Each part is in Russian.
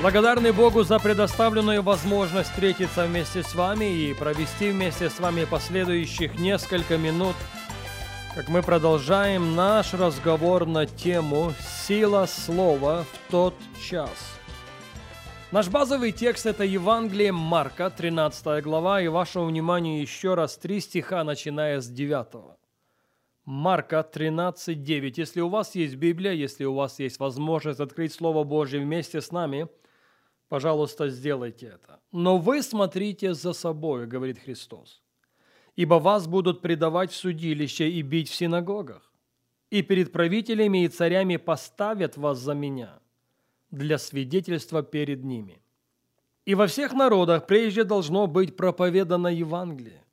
Благодарны Богу за предоставленную возможность встретиться вместе с вами и провести вместе с вами последующих несколько минут, как мы продолжаем наш разговор на тему «Сила слова в тот час». Наш базовый текст – это Евангелие Марка, 13 глава, и вашему вниманию еще раз три стиха, начиная с 9. Марка 13:9. Если у вас есть Библия, если у вас есть возможность открыть Слово Божье вместе с нами, пожалуйста, сделайте это. Но вы смотрите за собой, говорит Христос. Ибо вас будут предавать в судилище и бить в синагогах. И перед правителями и царями поставят вас за меня для свидетельства перед ними. И во всех народах прежде должно быть проповедано Евангелие.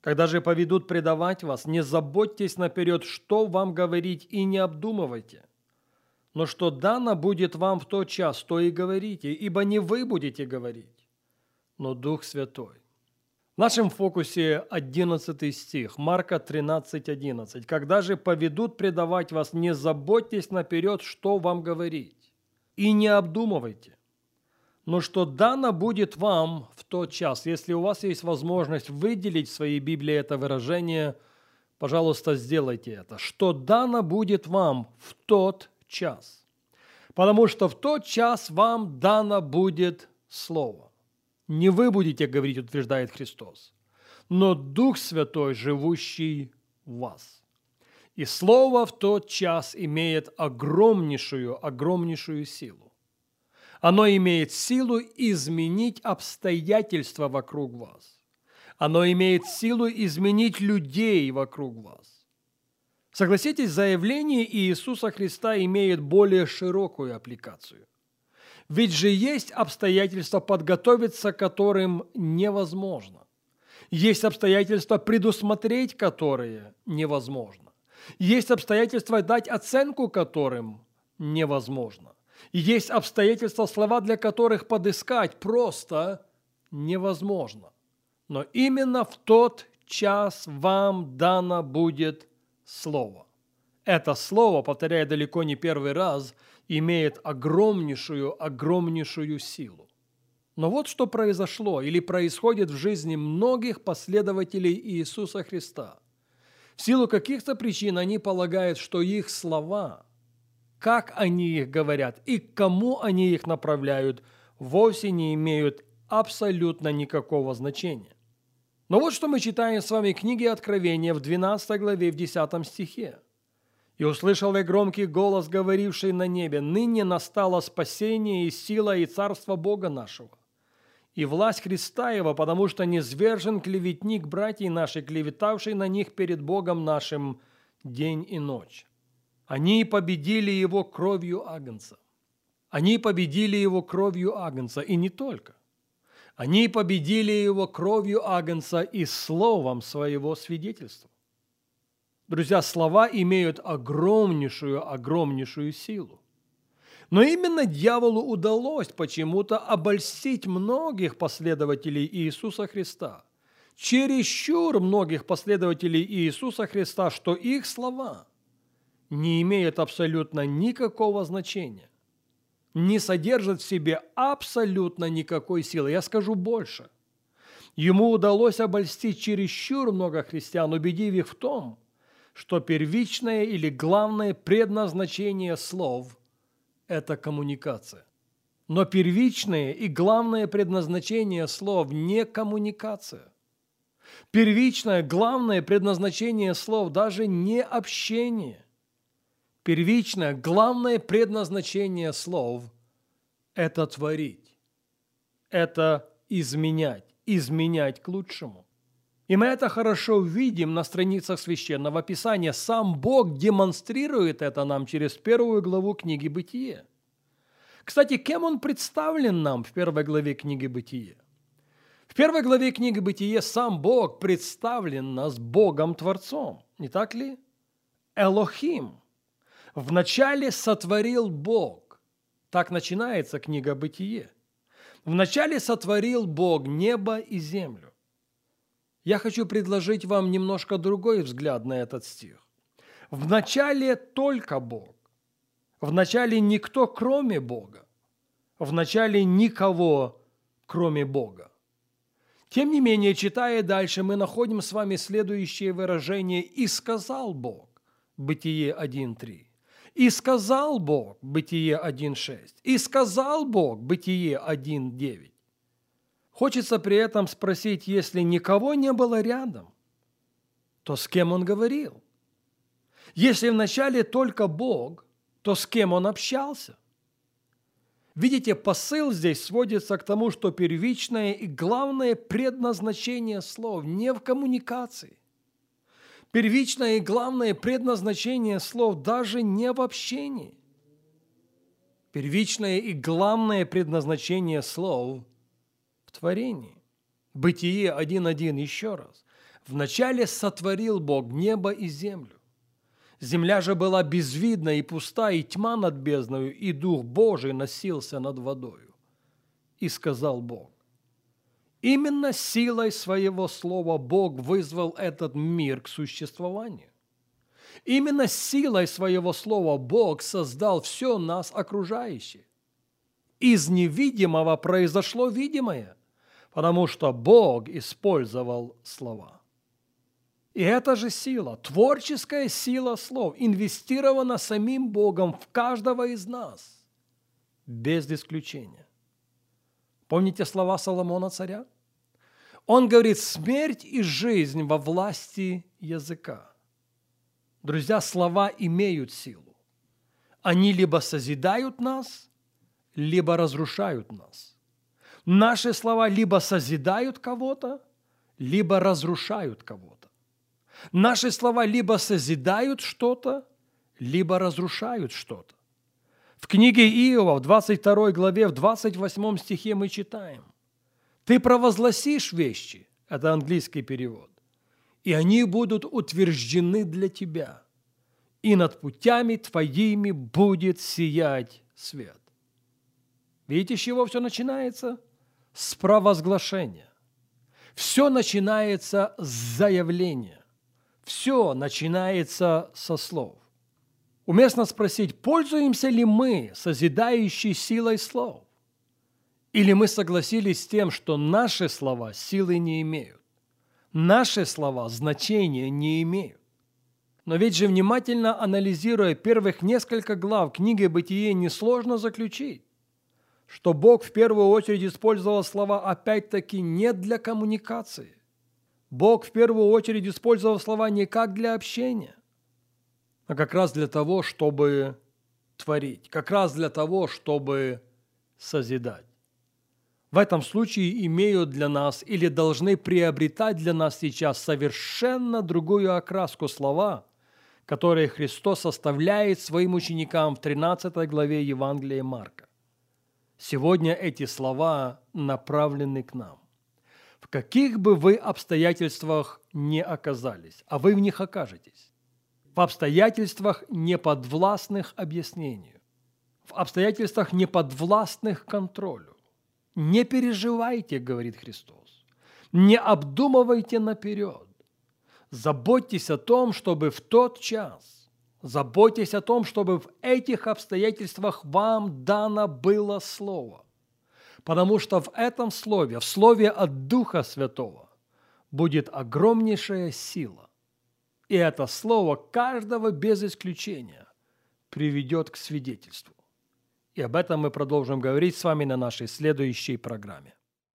Когда же поведут предавать вас, не заботьтесь наперед, что вам говорить, и не обдумывайте. Но что дано будет вам в тот час, то и говорите, ибо не вы будете говорить, но Дух Святой. В нашем фокусе 11 стих, Марка 13, 11. «Когда же поведут предавать вас, не заботьтесь наперед, что вам говорить, и не обдумывайте, но что дано будет вам в тот час. Если у вас есть возможность выделить в своей Библии это выражение, пожалуйста, сделайте это. Что дано будет вам в тот час. Потому что в тот час вам дано будет Слово. Не вы будете говорить, утверждает Христос, но Дух Святой, живущий в вас. И Слово в тот час имеет огромнейшую, огромнейшую силу. Оно имеет силу изменить обстоятельства вокруг вас. Оно имеет силу изменить людей вокруг вас. Согласитесь, заявление Иисуса Христа имеет более широкую аппликацию. Ведь же есть обстоятельства, подготовиться к которым невозможно. Есть обстоятельства, предусмотреть которые невозможно. Есть обстоятельства, дать оценку которым невозможно. Есть обстоятельства, слова для которых подыскать просто невозможно. Но именно в тот час вам дано будет слово. Это слово, повторяя далеко не первый раз, имеет огромнейшую, огромнейшую силу. Но вот что произошло или происходит в жизни многих последователей Иисуса Христа. В силу каких-то причин они полагают, что их слова – как они их говорят и к кому они их направляют, вовсе не имеют абсолютно никакого значения. Но вот что мы читаем с вами в книге Откровения в 12 главе в 10 стихе. «И услышал я громкий голос, говоривший на небе, ныне настало спасение и сила и царство Бога нашего, и власть Христа Его, потому что не звержен клеветник братьей наших, клеветавший на них перед Богом нашим день и ночь. Они победили его кровью Агнца. Они победили его кровью Агнца, и не только. Они победили его кровью Агнца и словом своего свидетельства. Друзья, слова имеют огромнейшую, огромнейшую силу. Но именно дьяволу удалось почему-то обольстить многих последователей Иисуса Христа, чересчур многих последователей Иисуса Христа, что их слова – не имеет абсолютно никакого значения, не содержит в себе абсолютно никакой силы. Я скажу больше. Ему удалось обольстить чересчур много христиан, убедив их в том, что первичное или главное предназначение слов – это коммуникация. Но первичное и главное предназначение слов не коммуникация. Первичное, главное предназначение слов даже не общение – Первичное, главное предназначение слов – это творить, это изменять, изменять к лучшему. И мы это хорошо видим на страницах Священного Писания. Сам Бог демонстрирует это нам через первую главу книги «Бытие». Кстати, кем он представлен нам в первой главе книги «Бытие»? В первой главе книги «Бытие» сам Бог представлен нас Богом-творцом, не так ли? Элохим. Вначале сотворил Бог. Так начинается книга «Бытие». Вначале сотворил Бог небо и землю. Я хочу предложить вам немножко другой взгляд на этот стих. Вначале только Бог. Вначале никто, кроме Бога. Вначале никого, кроме Бога. Тем не менее, читая дальше, мы находим с вами следующее выражение «И сказал Бог» Бытие 1.3. «И сказал Бог» Бытие 1.6. «И сказал Бог» Бытие 1.9. Хочется при этом спросить, если никого не было рядом, то с кем он говорил? Если вначале только Бог, то с кем он общался? Видите, посыл здесь сводится к тому, что первичное и главное предназначение слов не в коммуникации. Первичное и главное предназначение слов даже не в общении. Первичное и главное предназначение слов в творении. Бытие 1.1 еще раз. Вначале сотворил Бог небо и землю. Земля же была безвидна и пуста, и тьма над бездною, и Дух Божий носился над водою. И сказал Бог, именно силой своего слова Бог вызвал этот мир к существованию. Именно силой своего слова Бог создал все нас окружающее. Из невидимого произошло видимое, потому что Бог использовал слова. И эта же сила, творческая сила слов, инвестирована самим Богом в каждого из нас, без исключения. Помните слова Соломона царя? Он говорит, смерть и жизнь во власти языка. Друзья, слова имеют силу. Они либо созидают нас, либо разрушают нас. Наши слова либо созидают кого-то, либо разрушают кого-то. Наши слова либо созидают что-то, либо разрушают что-то. В книге Иова, в 22 главе, в 28 стихе мы читаем. «Ты провозгласишь вещи» – это английский перевод, «и они будут утверждены для тебя, и над путями твоими будет сиять свет». Видите, с чего все начинается? С провозглашения. Все начинается с заявления. Все начинается со слов. Уместно спросить, пользуемся ли мы созидающей силой слов? Или мы согласились с тем, что наши слова силы не имеют? Наши слова значения не имеют. Но ведь же внимательно анализируя первых несколько глав книги «Бытие», несложно заключить, что Бог в первую очередь использовал слова опять-таки не для коммуникации, Бог в первую очередь использовал слова не как для общения, а как раз для того, чтобы творить, как раз для того, чтобы созидать. В этом случае имеют для нас или должны приобретать для нас сейчас совершенно другую окраску слова, которые Христос оставляет своим ученикам в 13 главе Евангелия Марка. Сегодня эти слова направлены к нам в каких бы вы обстоятельствах не оказались, а вы в них окажетесь, в обстоятельствах неподвластных объяснению, в обстоятельствах неподвластных контролю. Не переживайте, говорит Христос, не обдумывайте наперед. Заботьтесь о том, чтобы в тот час, заботьтесь о том, чтобы в этих обстоятельствах вам дано было слово – потому что в этом слове, в слове от Духа Святого, будет огромнейшая сила. И это слово каждого без исключения приведет к свидетельству. И об этом мы продолжим говорить с вами на нашей следующей программе.